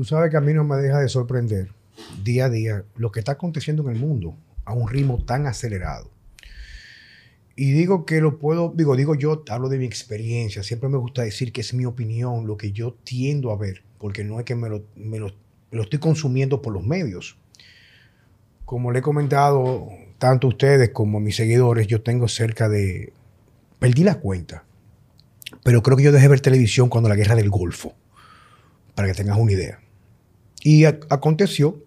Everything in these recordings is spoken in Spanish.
Tú sabes que a mí no me deja de sorprender día a día lo que está aconteciendo en el mundo a un ritmo tan acelerado. Y digo que lo puedo, digo, digo yo, hablo de mi experiencia, siempre me gusta decir que es mi opinión, lo que yo tiendo a ver, porque no es que me lo, me lo, lo estoy consumiendo por los medios. Como le he comentado tanto a ustedes como a mis seguidores, yo tengo cerca de, perdí la cuenta, pero creo que yo dejé ver televisión cuando la guerra del Golfo, para que tengas una idea. Y aconteció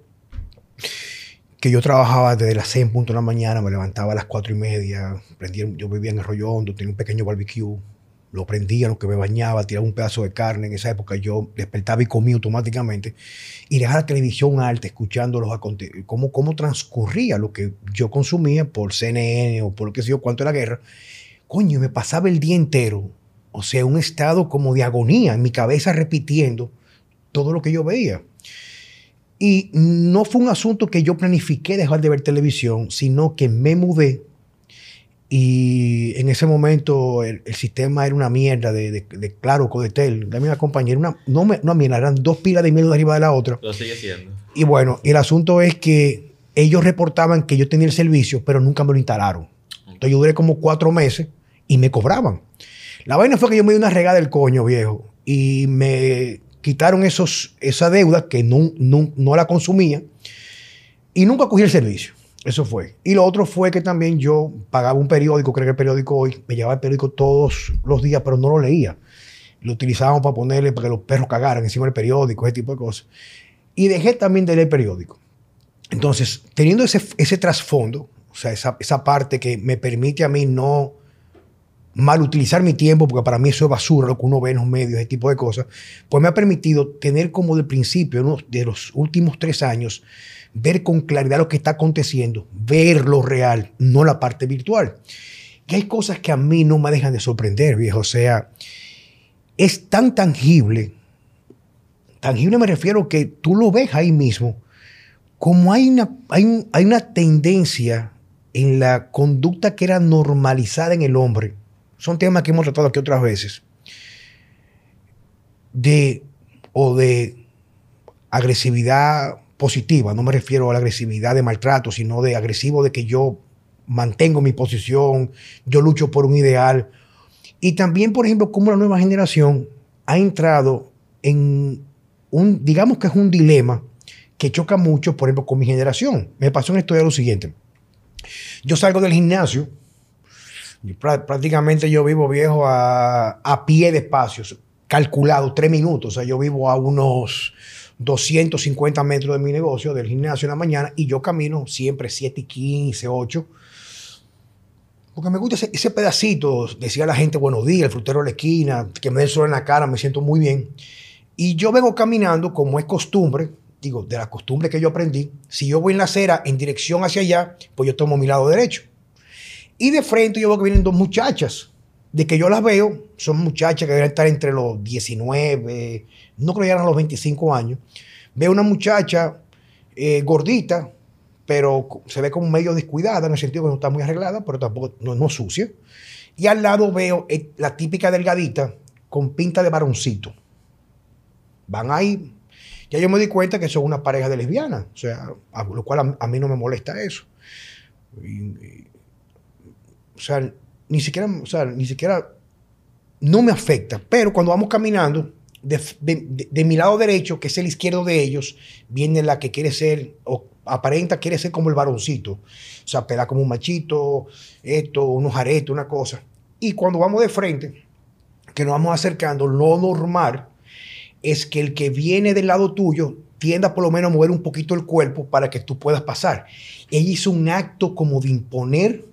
que yo trabajaba desde las 6 punto de la mañana, me levantaba a las 4 y media, prendía, yo vivía en Arroyo Hondo, tenía un pequeño barbecue, lo prendía, lo que me bañaba, tiraba un pedazo de carne. En esa época yo despertaba y comía automáticamente. Y dejaba la televisión alta, escuchando los cómo, cómo transcurría lo que yo consumía por CNN o por que sé yo, cuánto era la guerra. Coño, me pasaba el día entero, o sea, un estado como de agonía en mi cabeza repitiendo todo lo que yo veía. Y no fue un asunto que yo planifiqué dejar de ver televisión, sino que me mudé y en ese momento el, sistema era una mierda de, de, de claro, Codetel, de mi compañera, una, no, me, no mierda, eran dos pilas de miedo de arriba de la otra. Lo sigue siendo. Y bueno, el asunto es que ellos reportaban que yo tenía el servicio, pero nunca me lo instalaron. Entonces yo duré como cuatro meses y me cobraban. La vaina fue que yo me di una regada del coño, viejo, y me quitaron esos, esa deuda que no, no, la consumía y nunca cogí el servicio. Eso fue. Y lo otro fue que también yo pagaba un periódico, creo que el periódico hoy, me llevaba el periódico todos los días, pero no lo leía. Lo utilizábamos para ponerle, para que los perros cagaran encima del periódico, ese tipo de cosas. Y dejé también de leer el periódico. Entonces, teniendo ese, ese trasfondo, o sea, esa, esa parte que me permite a mí no mal utilizar mi tiempo, porque para mí eso es basura, lo que uno ve en los medios, ese tipo de cosas, pues me ha permitido tener como de principio, de los últimos tres años, ver con claridad lo que está aconteciendo, ver lo real, no la parte virtual. Y hay cosas que a mí no me dejan de sorprender, viejo. O sea, es tan tangible, tangible me refiero que tú lo ves ahí mismo, como hay una, hay, hay una tendencia en la conducta que era normalizada en el hombre son temas que hemos tratado aquí otras veces, de o de agresividad positiva, no me refiero a la agresividad de maltrato, sino de agresivo de que yo mantengo mi posición, yo lucho por un ideal. Y también, por ejemplo, cómo la nueva generación ha entrado en un, digamos que es un dilema que choca mucho, por ejemplo, con mi generación. Me pasó en esto lo siguiente. Yo salgo del gimnasio, prácticamente yo vivo viejo a, pie de espacios, calculado, tres minutos. O sea, yo vivo a unos 250 metros de mi negocio, del gimnasio en la mañana, y yo camino siempre 7 y 15, 8. Porque me gusta ese, pedacito, decía la gente, buenos días, el frutero de la esquina, que me dé el sol en la cara, me siento muy bien. Y yo vengo caminando como es costumbre, digo, de la costumbre que yo aprendí. Si yo voy en la acera en dirección hacia allá, pues yo tomo mi lado derecho. Y de frente yo veo que vienen dos muchachas. De que yo las veo, son muchachas que deben estar entre los 19, no creo que a los 25 años. Veo una muchacha eh, gordita, pero se ve como medio descuidada, en el sentido que no está muy arreglada, pero tampoco no, no sucia. Y al lado veo eh, la típica delgadita con pinta de varoncito. Van ahí. Ya yo me di cuenta que son una pareja de lesbianas, o sea, a, lo cual a, mí no me molesta eso. y, o sea, ni siquiera, o sea, ni siquiera, no me afecta. Pero cuando vamos caminando, de, mi lado derecho, que es el izquierdo de ellos, viene la que quiere ser, o aparenta quiere ser como el varoncito. O sea, pela como un machito, esto, unos aretes, una cosa. Y cuando vamos de frente, que nos vamos acercando, lo normal es que el que viene del lado tuyo tienda por lo menos a mover un poquito el cuerpo para que tú puedas pasar. Ella hizo un acto como de imponer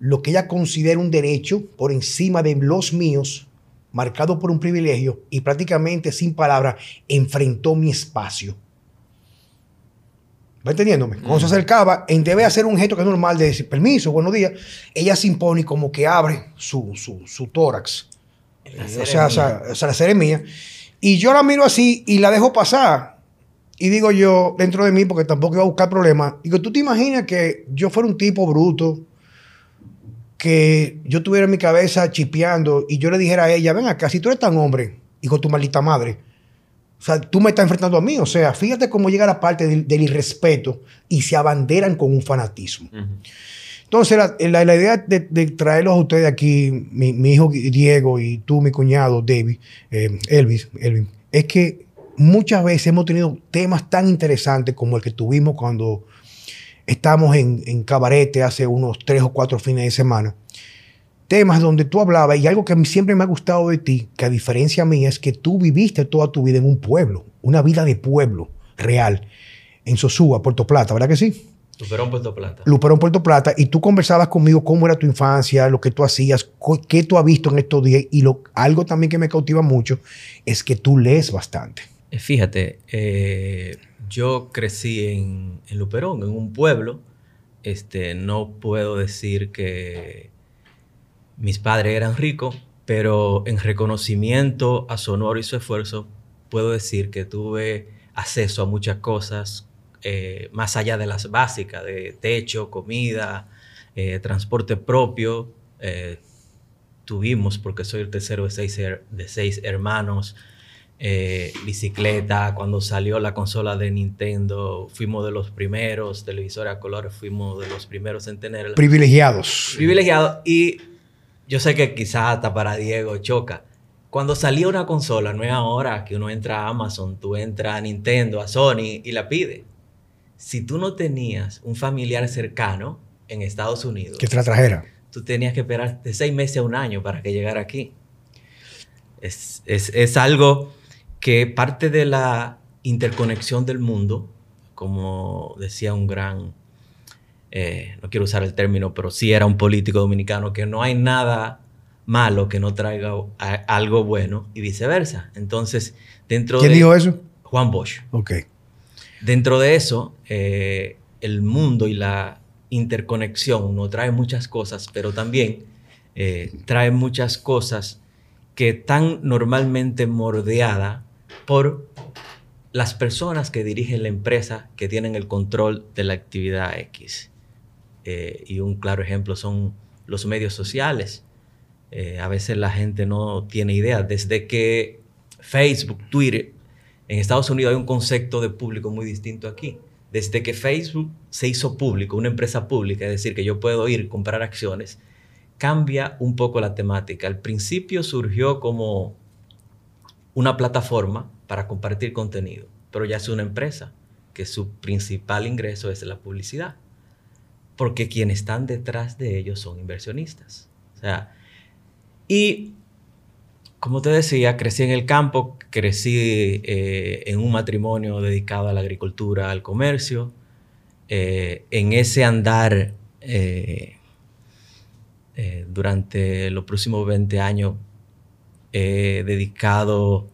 lo que ella considera un derecho por encima de los míos, marcado por un privilegio, y prácticamente sin palabras enfrentó mi espacio. ¿Va entendiéndome? Cuando se acercaba, en debe hacer un gesto que es normal de decir permiso, buenos días, ella se impone como que abre su, su, tórax. o, sea, o, sea, la serie mía. Y yo la miro así y la dejo pasar. Y digo yo, dentro de mí, porque tampoco iba a buscar problemas, digo, ¿tú te imaginas que yo fuera un tipo bruto, que yo tuviera en mi cabeza chipeando y yo le dijera a ella, ven acá, si tú eres tan hombre, hijo de tu maldita madre, O sea, tú me estás enfrentando a mí. O sea, fíjate cómo llega la parte del, irrespeto y se abanderan con un fanatismo. Entonces, la, idea de, traerlos a ustedes aquí, mi, hijo Diego y tú, mi cuñado David, eh, Elvis, Elvin, es que muchas veces hemos tenido temas tan interesantes como el que tuvimos cuando estábamos en, en Cabarete hace unos tres o cuatro fines de semana temas donde tú hablabas y algo que a mí siempre me ha gustado de ti, que a diferencia mía es que tú viviste toda tu vida en un pueblo, una vida de pueblo real, en Sosúa, Puerto Plata, ¿verdad que sí? Luperón, Puerto Plata. Luperón, Puerto Plata, y tú conversabas conmigo cómo era tu infancia, lo que tú hacías, qué tú has visto en estos días, y lo, algo también que me cautiva mucho es que tú lees bastante. Eh, fíjate, eh, yo crecí en, en Luperón, en un pueblo, este, no puedo decir que mis padres eran ricos, pero en reconocimiento a su honor y su esfuerzo, puedo decir que tuve acceso a muchas cosas eh, más allá de las básicas, de techo, comida, eh, transporte propio. Eh, tuvimos, porque soy el tercero de seis, de seis hermanos, bicicleta, cuando salió la consola de Nintendo, fuimos de los primeros, televisores a colores, fuimos de los primeros en tenerla. Privilegiados. Privilegiados. Y yo sé que quizás hasta para Diego choca. Cuando salía una consola, no es ahora que uno entra a Amazon, tú entras a Nintendo, a Sony y la pide. Si tú no tenías un familiar cercano en Estados Unidos, que te la trajera, tú tenías que esperar de seis meses a un año para que llegara aquí. Es, es algo que parte de la interconexión del mundo, como decía un gran eh, no quiero usar el término, pero sí era un político dominicano, que no hay nada malo que no traiga algo bueno y viceversa. Entonces, dentro ¿Quién dijo eso? Juan Bosch. Ok. Dentro de eso, eh, el mundo y la interconexión no trae muchas cosas, pero también eh, trae muchas cosas que están normalmente mordeadas por las personas que dirigen la empresa que tienen el control de la actividad X. Eh, y un claro ejemplo son los medios sociales. Eh, a veces la gente no tiene idea. Desde que Facebook, Twitter, en Estados Unidos hay un concepto de público muy distinto aquí. Desde que Facebook se hizo público, una empresa pública, es decir, que yo puedo ir comprar acciones, cambia un poco la temática. Al principio surgió como una plataforma para compartir contenido, pero ya es una empresa que su principal ingreso es la publicidad porque quienes están detrás de ellos son inversionistas. O sea, y como te decía, crecí en el campo, crecí eh, en un matrimonio dedicado a la agricultura, al comercio. Eh, en ese andar, eh, durante los próximos 20 años, he dedicado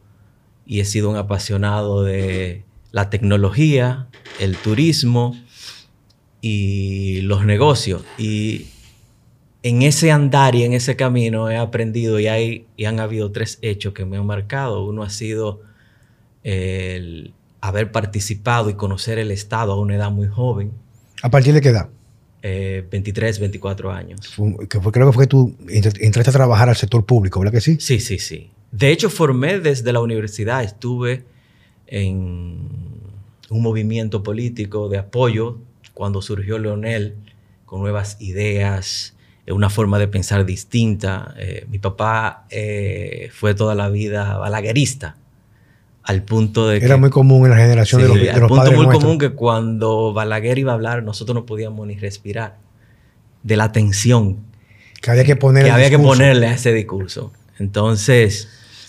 y he sido un apasionado de la tecnología, el turismo, y los negocios. Y en ese andar y en ese camino he aprendido y, hay, y han habido tres hechos que me han marcado. Uno ha sido el haber participado y conocer el Estado a una edad muy joven. ¿A partir de qué edad? 23, eh, 24 años. Que fue, creo que fue que tú entraste a trabajar al sector público, ¿verdad que sí? Sí, sí, sí. De hecho, formé desde la universidad, estuve en un movimiento político de apoyo cuando surgió Leonel con nuevas ideas, eh, una forma de pensar distinta. Eh, mi papá eh, fue toda la vida balaguerista, al punto de que... Era muy común en la generación de los, de al punto muy común que cuando Balaguer iba a hablar, nosotros no podíamos ni respirar de la tensión que había que, ponerle, que había que ponerle a ese discurso. Entonces,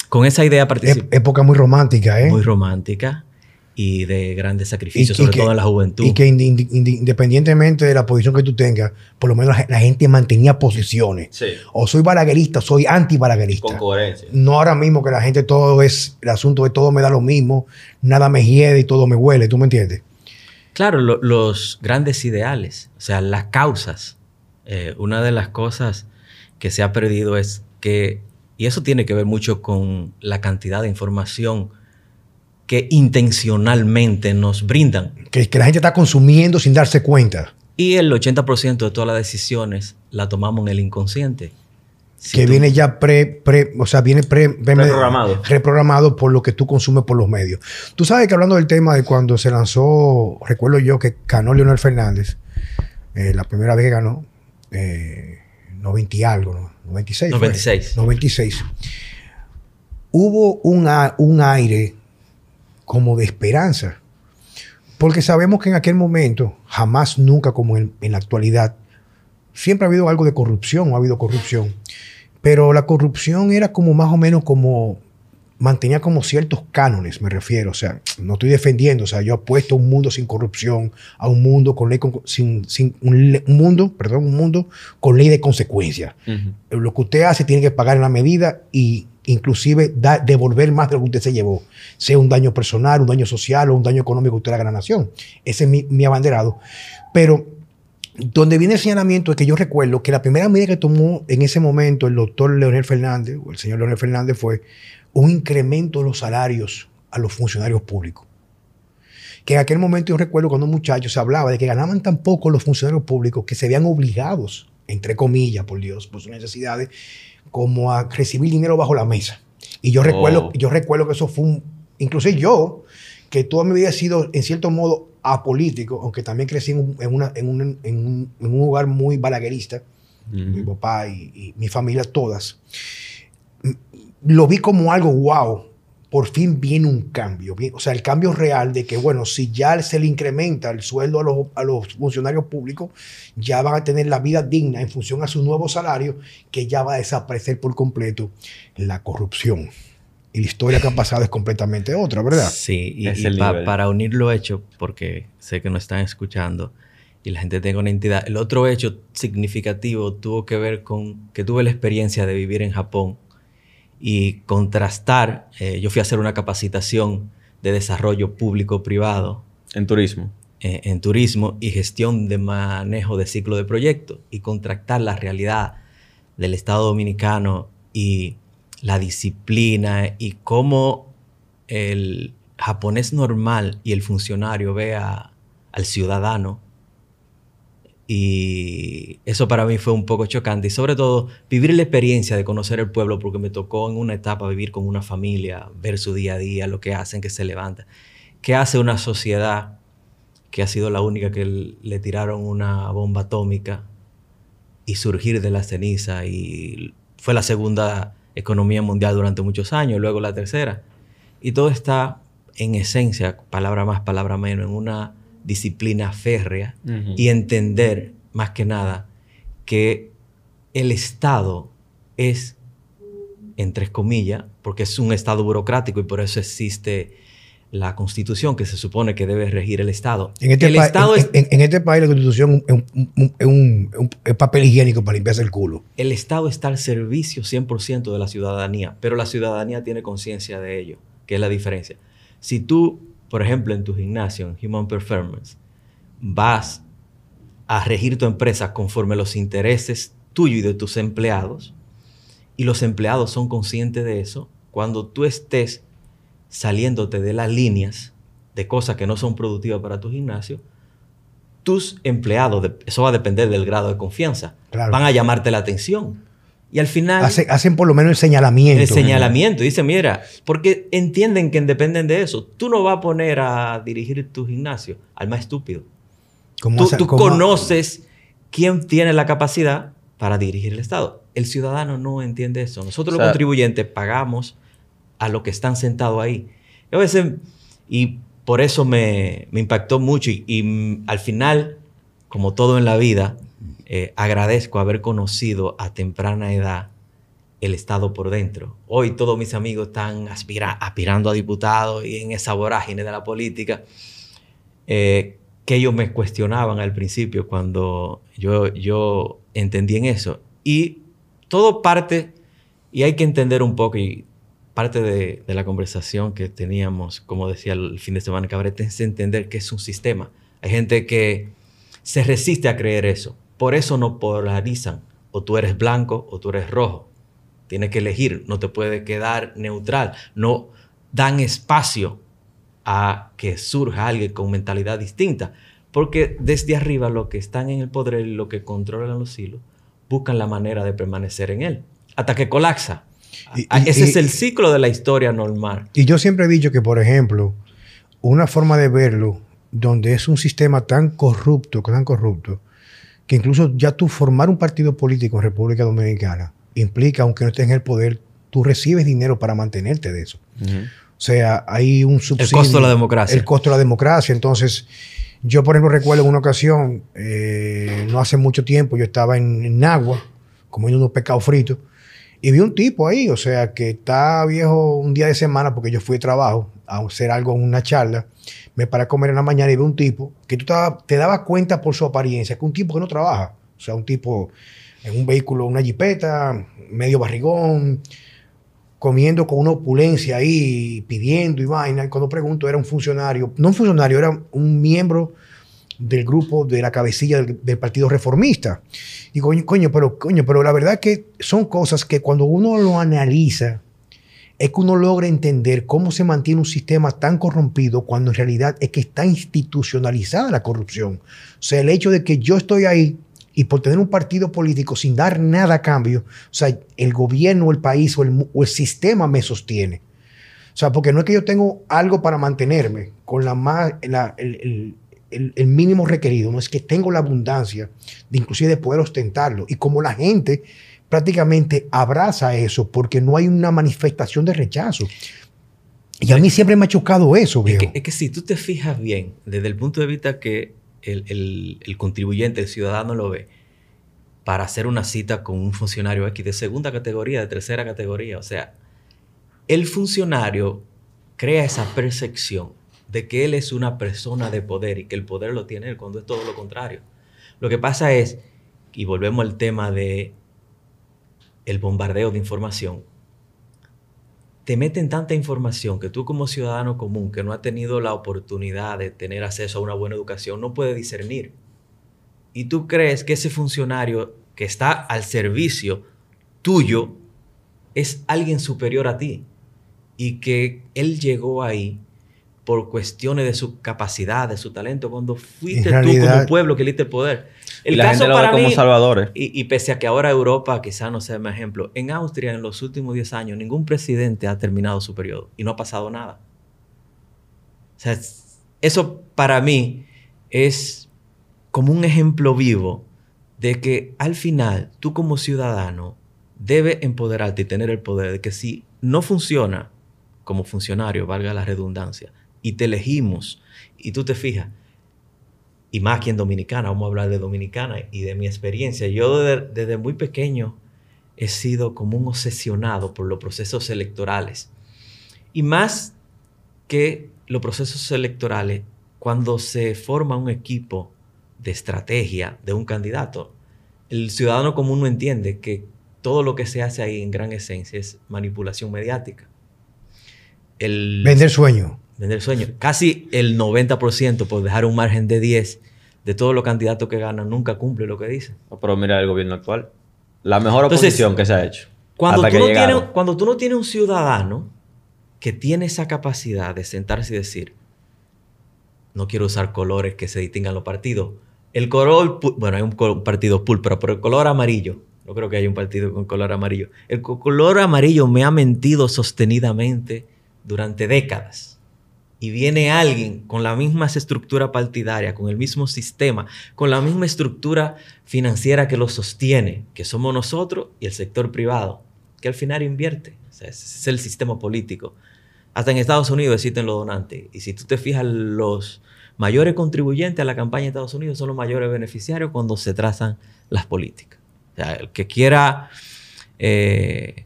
con esa idea participé. Época muy romántica, ¿eh? Muy romántica y de grandes sacrificios, sobre todo en la juventud. Y que independientemente de la posición que tú tengas, por lo menos la, gente mantenía posiciones. Sí. O soy balaguerista, soy anti-balaguerista. Con coherencia. No ahora mismo que la gente todo es, el asunto de todo me da lo mismo, nada me hiede y todo me huele, ¿tú me entiendes? Claro, los grandes ideales, o sea, las causas. Eh, una de las cosas que se ha perdido es que, y eso tiene que ver mucho con la cantidad de información que intencionalmente nos brindan. Que, que la gente está consumiendo sin darse cuenta. Y el 80% de todas las decisiones la tomamos en el inconsciente. que viene ya pre, pre, o sea, viene pre, reprogramado. reprogramado por lo que tú consumes por los medios. Tú sabes que hablando del tema de cuando se lanzó, recuerdo yo que ganó Leonel Fernández, eh, la primera vez que ganó, eh, 90 y algo, ¿no? 96. 96. 96. Hubo un, un aire como de esperanza. Porque sabemos que en aquel momento, jamás, nunca como en, en la actualidad, siempre ha habido algo de corrupción, ha habido corrupción. Pero la corrupción era como más o menos como mantenía como ciertos cánones, me refiero. O sea, no estoy defendiendo. O sea, yo apuesto a un mundo sin corrupción, a un mundo con ley, sin, sin un, mundo, perdón, un mundo con ley de consecuencias. Lo que usted hace tiene que pagar en la medida y inclusive devolver más de lo que usted se llevó, sea un daño personal, un daño social o un daño económico que usted haga a la nación. Ese es mi, abanderado. Pero donde viene el señalamiento es que yo recuerdo que la primera medida que tomó en ese momento el doctor Leonel Fernández, o el señor Leonel Fernández, fue un incremento de los salarios a los funcionarios públicos. Que en aquel momento yo recuerdo cuando un muchacho se hablaba de que ganaban tan poco los funcionarios públicos que se veían obligados, entre comillas, por Dios, por sus necesidades, como a recibir dinero bajo la mesa. Y yo, recuerdo, oh. yo recuerdo que eso fue un... Incluso yo, que toda mi vida he sido, en cierto modo, apolítico, aunque también crecí en un, una, en un, en un, en un hogar muy balaguerista, mi papá y, mi familia, todas, lo vi como algo wow. Por fin viene un cambio. O sea, el cambio real de que, bueno, si ya se le incrementa el sueldo a los, a los funcionarios públicos, ya van a tener la vida digna en función a su nuevo salario, que ya va a desaparecer por completo la corrupción y la historia que ha pasado es completamente otra, ¿verdad? Sí, y, para unir lo hecho, porque sé que no están escuchando y la gente tenga una entidad, el otro hecho significativo tuvo que ver con que tuve la experiencia de vivir en Japón y contrastar, eh, yo fui a hacer una capacitación de desarrollo público-privado. En turismo. Eh, en turismo y gestión de manejo de ciclo de proyectos y contrastar la realidad del Estado Dominicano y la disciplina y cómo el japonés normal y el funcionario ve al ciudadano. Y eso para mí fue un poco chocante. Y sobre todo, vivir la experiencia de conocer el pueblo, porque me tocó en una etapa vivir con una familia, ver su día a día, lo que hacen, que se levanta. ¿Qué hace una sociedad que ha sido la única que le tiraron una bomba atómica y surgir de la ceniza? Y fue la segunda economía mundial durante muchos años, luego la tercera. Y todo está en esencia, palabra más, palabra menos, en una disciplina férrea y entender más que nada que el Estado es, entre comillas, porque es un Estado burocrático y por eso existe la constitución que se supone que debe regir el Estado. En este, el Estado en, este país la constitución es un, papel higiénico para limpiarse el culo. El Estado está al servicio 100% de la ciudadanía, pero la ciudadanía tiene conciencia de ello, que es la diferencia. Si tú, por ejemplo, en tu gimnasio, en Human Performance, vas a regir tu empresa conforme los intereses tuyos y de tus empleados, y los empleados son conscientes de eso, cuando tú estés saliéndote de las líneas de cosas que no son productivas para tu gimnasio, tus empleados, eso va a depender del grado de confianza, van a llamarte la atención. Y al final... hacen por lo menos el señalamiento. El señalamiento. Dice, mira, porque entienden que dependen de eso. Tú no vas a poner a dirigir tu gimnasio al más estúpido. tú, tú conoces quién tiene la capacidad para dirigir el Estado. El ciudadano no entiende eso. Nosotros los contribuyentes pagamos a lo que están sentados ahí. Y a veces, y por eso me, impactó mucho y, mm, al final, como todo en la vida, eh, agradezco haber conocido a temprana edad el Estado por dentro. Hoy todos mis amigos están aspirando a diputados y en esa vorágine de la política, eh, que ellos me cuestionaban al principio cuando yo, yo entendí en eso. Y todo parte, y hay que entender un poco, y parte de, la conversación que teníamos, como decía el fin de semana Cabrera, es entender que es un sistema. Hay gente que se resiste a creer eso. Por eso no polarizan. O tú eres blanco o tú eres rojo. Tienes que elegir. No te puede quedar neutral. No dan espacio a que surja alguien con mentalidad distinta. Porque desde arriba los que están en el poder y los que controlan los hilos buscan la manera de permanecer en él. hasta que colapsa. Ese es el ciclo de la historia normal. Y yo siempre he dicho que, por ejemplo, una forma de verlo, donde es un sistema tan corrupto, tan corrupto, que incluso ya tú formar un partido político en República Dominicana implica, aunque no estés en el poder, tú recibes dinero para mantenerte de eso. O sea, hay un subsidio. El costo de la democracia. El costo de la democracia. Entonces, yo, por ejemplo, recuerdo en una ocasión, eh, no hace mucho tiempo, yo estaba en, en Nagua, comiendo unos pescados fritos, y vi un tipo ahí, o sea, que está viejo un día de semana, porque yo fui de trabajo a hacer algo en una charla, me paré a comer en la mañana y vi un tipo que tú te dabas cuenta por su apariencia, que un tipo que no trabaja, o sea, un tipo en un vehículo, una jipeta, medio barrigón, comiendo con una opulencia ahí, pidiendo y vaina. Y cuando pregunto, era un funcionario, no un funcionario, era un miembro del grupo de la cabecilla del, Partido Reformista. Y coño, coño, pero, coño, pero la verdad que son cosas que cuando uno lo analiza, es que uno logra entender cómo se mantiene un sistema tan corrompido cuando en realidad es que está institucionalizada la corrupción. O sea, el hecho de que yo estoy ahí y por tener un partido político sin dar nada a cambio, o sea, el gobierno, el país o el, sistema me sostiene. O sea, porque no es que yo tengo algo para mantenerme con la más, el, mínimo requerido, no es que tengo la abundancia de inclusive de poder ostentarlo. Y como la gente prácticamente abraza eso porque no hay una manifestación de rechazo. Y a mí siempre me ha chocado eso, viejo. Es que, es que si tú te fijas bien, desde el punto de vista que el, contribuyente, el ciudadano lo ve, para hacer una cita con un funcionario X de segunda categoría, de tercera categoría. O sea, el funcionario crea esa percepción de que él es una persona de poder y que el poder lo tiene él, cuando es todo lo contrario. Lo que pasa es, y volvemos al tema de el bombardeo de información, te meten tanta información que tú como ciudadano común que no ha tenido la oportunidad de tener acceso a una buena educación no puede discernir. Y tú crees que ese funcionario que está al servicio tuyo es alguien superior a ti y que él llegó ahí por cuestiones de su capacidad, de su talento, cuando fuiste tú como pueblo que le diste el poder. El la caso gente lo para como salvadores. Y, pese a que ahora Europa quizá no sea un ejemplo, en Austria en los últimos 10 años ningún presidente ha terminado su periodo y no ha pasado nada. O sea, eso para mí es como un ejemplo vivo de que al final tú como ciudadano debes empoderarte y tener el poder de que si no funciona como funcionario, valga la redundancia, y te elegimos y tú te fijas, y más aquí en Dominicana, vamos a hablar de Dominicana y de mi experiencia. Yo desde, muy pequeño he sido como un obsesionado por los procesos electorales. Y más que los procesos electorales, cuando se forma un equipo de estrategia de un candidato, el ciudadano común no entiende que todo lo que se hace ahí en gran esencia es manipulación mediática. El, Vender sueño. Vender sueño. Casi el 90%, por dejar un margen de 10, de todos los candidatos que ganan, nunca cumple lo que dice. Pero mira el gobierno actual. La mejor oposición que se ha hecho. Cuando tú, no tienes, cuando tú no tienes un ciudadano que tiene esa capacidad de sentarse y decir, no quiero usar colores que se distingan los partidos. El color, bueno, hay un partido púrpura, pero el color amarillo, no creo que haya un partido con color amarillo. El color amarillo me ha mentido sostenidamente durante décadas y viene alguien con la misma estructura partidaria, con el mismo sistema, con la misma estructura financiera que lo sostiene, que somos nosotros y el sector privado, que al final invierte. ese es el sistema político. Hasta en Estados Unidos existen los donantes. Y si tú te fijas, los mayores contribuyentes a la campaña de Estados Unidos son los mayores beneficiarios cuando se trazan las políticas. O sea, el que quiera eh,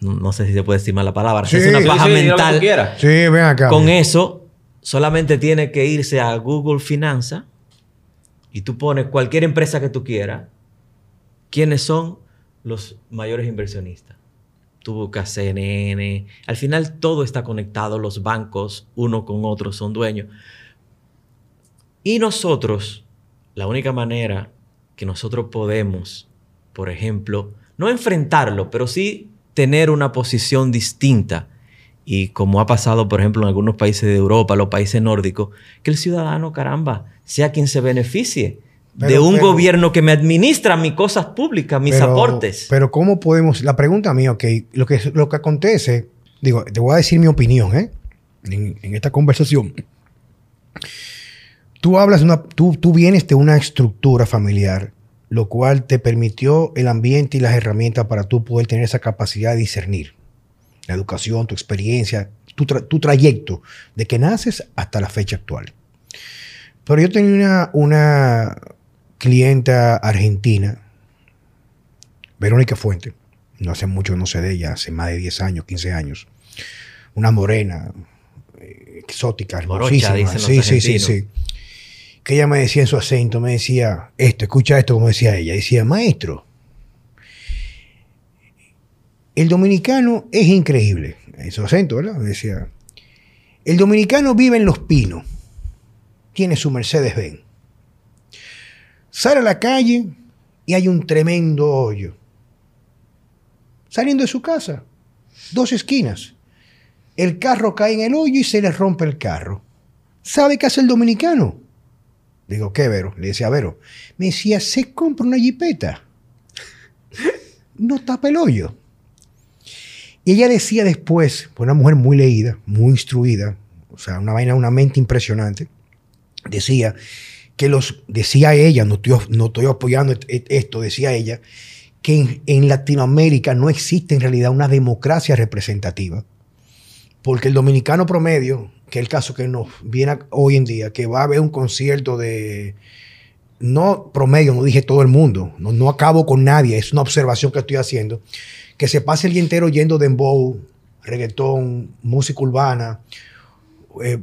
no sé si se puede decir la palabra, es una paja mental. Sí, ven acá. Con eso, solamente tiene que irse a Google Finanza y tú pones cualquier empresa que tú quieras, quiénes son los mayores inversionistas. Tú buscas CNN. Al final todo está conectado, los bancos, uno con otro, son dueños. Y nosotros, la única manera que nosotros podemos, por ejemplo, no enfrentarlo, pero sí tener una posición distinta. Y como ha pasado, por ejemplo, en algunos países de Europa, los países nórdicos, que el ciudadano, caramba, sea quien se beneficie de un gobierno que me administra mis cosas públicas, mis aportes. Pero ¿cómo podemos? La pregunta mía, ok, lo que, lo que acontece, digo, te voy a decir mi opinión, ¿eh? En, esta conversación. Tú hablas, una, tú, tú vienes de una estructura familiar, lo cual te permitió el ambiente y las herramientas para tú poder tener esa capacidad de discernir. La educación, tu experiencia, tu, tu trayecto, de que naces hasta la fecha actual. Pero yo tenía una, una clienta argentina, Verónica Fuente, no hace mucho no sé de ella, hace más de 10 años, 15 años. Una morena, eh, exótica, hermosísima. sí, sí, sí, sí. Que ella me decía en su acento, me decía esto, escucha esto como decía ella. Decía, maestro, el dominicano es increíble. En su acento, ¿verdad? Decía, el dominicano vive en Los Pinos. Tiene su Mercedes-Benz. Sale a la calle y hay un tremendo hoyo. Saliendo de su casa, dos esquinas. El carro cae en el hoyo y se le rompe el carro. ¿Sabe qué hace el dominicano? Digo, ¿qué, Vero? Le decía Vero. Me decía, se compra una jipeta. No tapa el hoyo. Y ella decía después, una mujer muy leída, muy instruida, o sea, una vaina, una mente impresionante, decía que los, decía ella, no estoy, no estoy apoyando esto, decía ella, que en, Latinoamérica no existe en realidad una democracia representativa, porque el dominicano promedio, que es el caso que nos viene hoy en día, que va a haber un concierto de, no promedio, no dije todo el mundo, no, no acabo con nadie, es una observación que estoy haciendo, que se pase el día entero yendo dembow, reggaetón, música urbana, eh,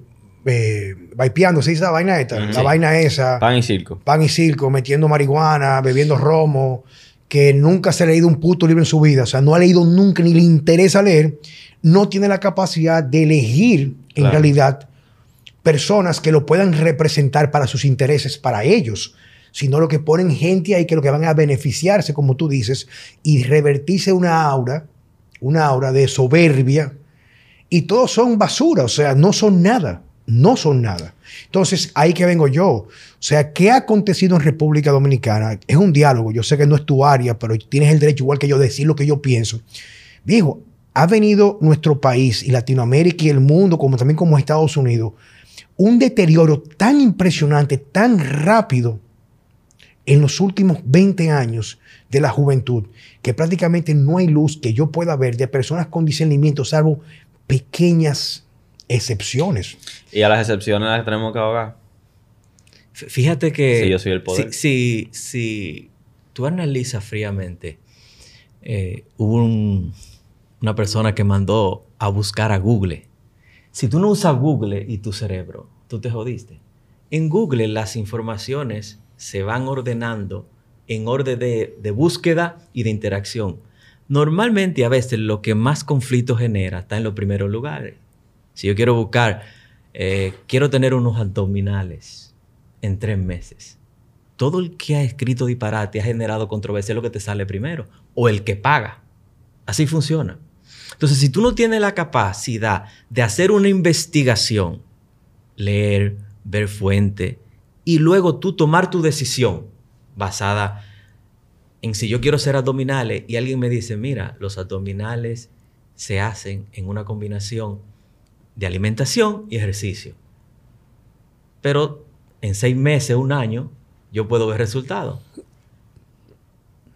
eh, vaipeando, ¿se dice la vaina esta? la vaina esa. Pan y circo. Pan y circo, metiendo marihuana, bebiendo romo, que nunca se ha leído un puto libro en su vida, o sea, no ha leído nunca ni le interesa leer, no tiene la capacidad de elegir en realidad personas que lo puedan representar para sus intereses, para ellos, sino lo que ponen gente ahí que lo que van a beneficiarse, como tú dices, y revertirse una aura, una aura de soberbia, y todos son basura, o sea, no son nada no son nada. Entonces, ahí que vengo yo. O sea, ¿qué ha acontecido en República Dominicana? Es un diálogo. Yo sé que no es tu área, pero tienes el derecho, igual que yo, de decir lo que yo pienso. Viejo, ha venido nuestro país y Latinoamérica y el mundo, como también como Estados Unidos, un deterioro tan impresionante, tan rápido en los últimos 20 años de la juventud, que prácticamente no hay luz que yo pueda ver de personas con discernimiento, salvo pequeñas excepciones. Y a las excepciones las tenemos que ahogar. Fíjate que... Si yo soy el poder. Si, si, tú analizas fríamente, eh, hubo una persona que mandó a buscar a Google. Si tú no usas Google y tu cerebro, tú te jodiste. En Google las informaciones se van ordenando en orden de, búsqueda y de interacción. Normalmente a veces lo que más conflicto genera está en los primeros lugares. Si yo quiero buscar eh, quiero tener unos abdominales en tres meses. Todo el que ha escrito disparate ha generado controversia es lo que te sale primero. O el que paga. Así funciona. Entonces, si tú no tienes la capacidad de hacer una investigación, leer, ver fuente, y luego tú tomar tu decisión basada en si yo quiero hacer abdominales y alguien me dice, mira, los abdominales se hacen en una combinación de alimentación y ejercicio. Pero en seis meses, un año, yo puedo ver resultados.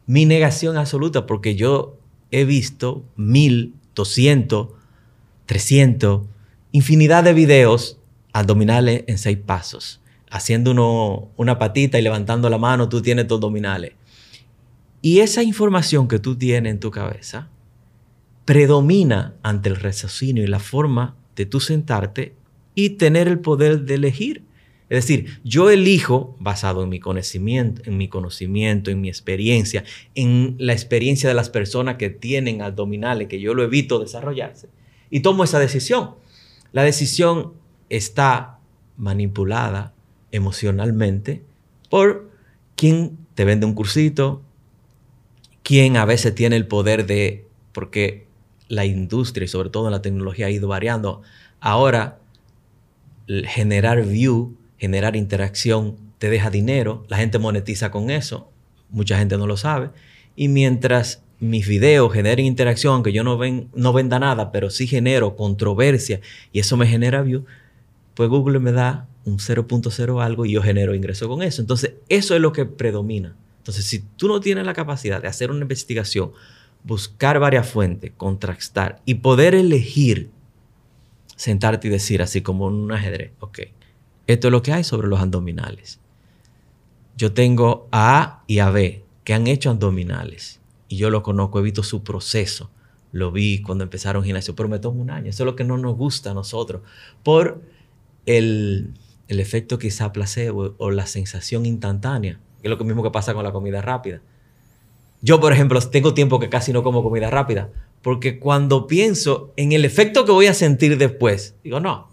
Mi negación absoluta, porque yo he visto mil, doscientos, trescientos, infinidad de videos abdominales en seis pasos. Haciendo uno, una patita y levantando la mano, tú tienes tus abdominales. Y esa información que tú tienes en tu cabeza predomina ante el raciocinio y la forma de tú sentarte y tener el poder de elegir. Es decir, yo elijo basado en mi conocimiento, en mi conocimiento, en mi experiencia, en la experiencia de las personas que tienen abdominales, que yo lo evito desarrollarse, y tomo esa decisión. La decisión está manipulada emocionalmente por quien te vende un cursito, quien a veces tiene el poder de, porque la industria y sobre todo la tecnología ha ido variando. Ahora, generar view, generar interacción te deja dinero, la gente monetiza con eso, mucha gente no lo sabe. Y mientras mis videos generen interacción, aunque yo no, ven, no venda nada, pero sí genero controversia y eso me genera view, pues Google me da un 0.0 algo y yo genero ingreso con eso. Entonces, eso es lo que predomina. Entonces, si tú no tienes la capacidad de hacer una investigación, buscar varias fuentes, contrastar y poder elegir, sentarte y decir así como en un ajedrez, ok, esto es lo que hay sobre los abdominales. Yo tengo a y a B que han hecho abdominales y yo lo conozco, he visto su proceso. Lo vi cuando empezaron gimnasio, pero me tomó un año. Eso es lo que no nos gusta a nosotros. Por el, el efecto quizá placebo o la sensación instantánea, que es lo mismo que pasa con la comida rápida. Yo, por ejemplo, tengo tiempo que casi no como comida rápida, porque cuando pienso en el efecto que voy a sentir después, digo, no.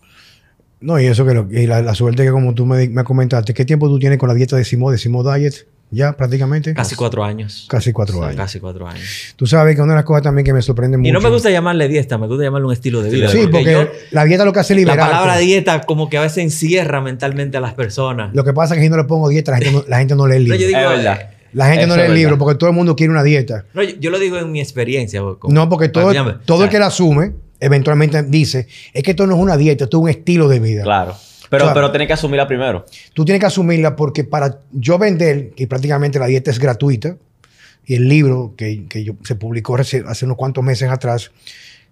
No, y eso que lo, y la, suerte que como tú me, me comentaste, ¿qué tiempo tú tienes con la dieta de Simo, de Simo Diet? Ya, prácticamente. Casi cuatro años. Casi cuatro años. Casi cuatro años. Tú sabes que una de las cosas también que me sorprende mucho. Y no me gusta llamarle dieta, me gusta llamarle un estilo de vida. Sí, porque, la dieta lo que hace es liberar. La palabra dieta como que a veces encierra mentalmente a las personas. Lo que pasa es que si no le pongo dieta, la gente no, la gente no lee el libro. yo digo, verdad. La gente no lee el libro porque todo el mundo quiere una dieta. No, yo, lo digo en mi experiencia. no, porque todo, todo el que la asume eventualmente dice, es que esto no es una dieta, esto es un estilo de vida. Claro. Pero, pero tienes que asumirla primero. Tú tienes que asumirla porque para yo vender, que prácticamente la dieta es gratuita, y el libro que, se publicó hace, unos cuantos meses atrás,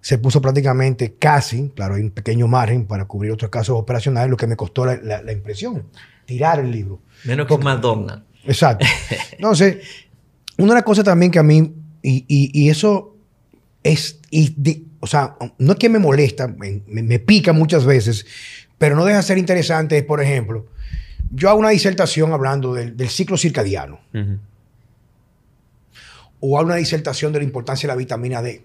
se puso prácticamente casi, claro, hay un pequeño margen para cubrir otros casos operacionales, lo que me costó la, impresión, tirar el libro. Menos que Madonna. Exacto. Entonces, una de las cosas también que a mí, y, eso es, o sea, no es que me molesta, me, pica muchas veces, pero no deja de ser interesante, por ejemplo, yo hago una disertación hablando del, ciclo circadiano. O hago una disertación de la importancia de la vitamina D.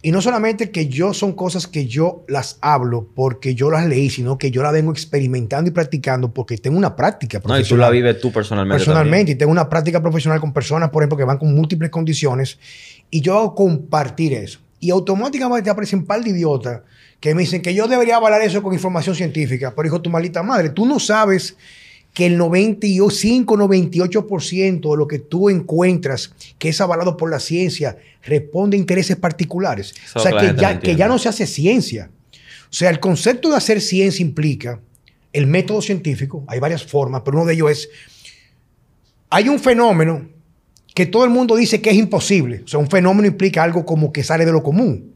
Y no solamente que yo son cosas que yo las hablo porque yo las leí, sino que yo las vengo experimentando y practicando porque tengo una práctica profesional. No, y tú la vives tú personalmente. Personalmente, y tengo una práctica profesional con personas, por ejemplo, que van con múltiples condiciones. Y yo hago compartir eso. Y automáticamente aparecen un par de idiotas que me dicen que yo debería avalar eso con información científica. Pero hijo, tu maldita madre, tú no sabes que el 95, 98% de lo que tú encuentras que es avalado por la ciencia responde a intereses particulares. o sea, que ya, que ya no se hace ciencia. O sea, el concepto de hacer ciencia implica el método científico, hay varias formas, pero uno de ellos es, hay un fenómeno que todo el mundo dice que es imposible. O sea, un fenómeno implica algo como que sale de lo común.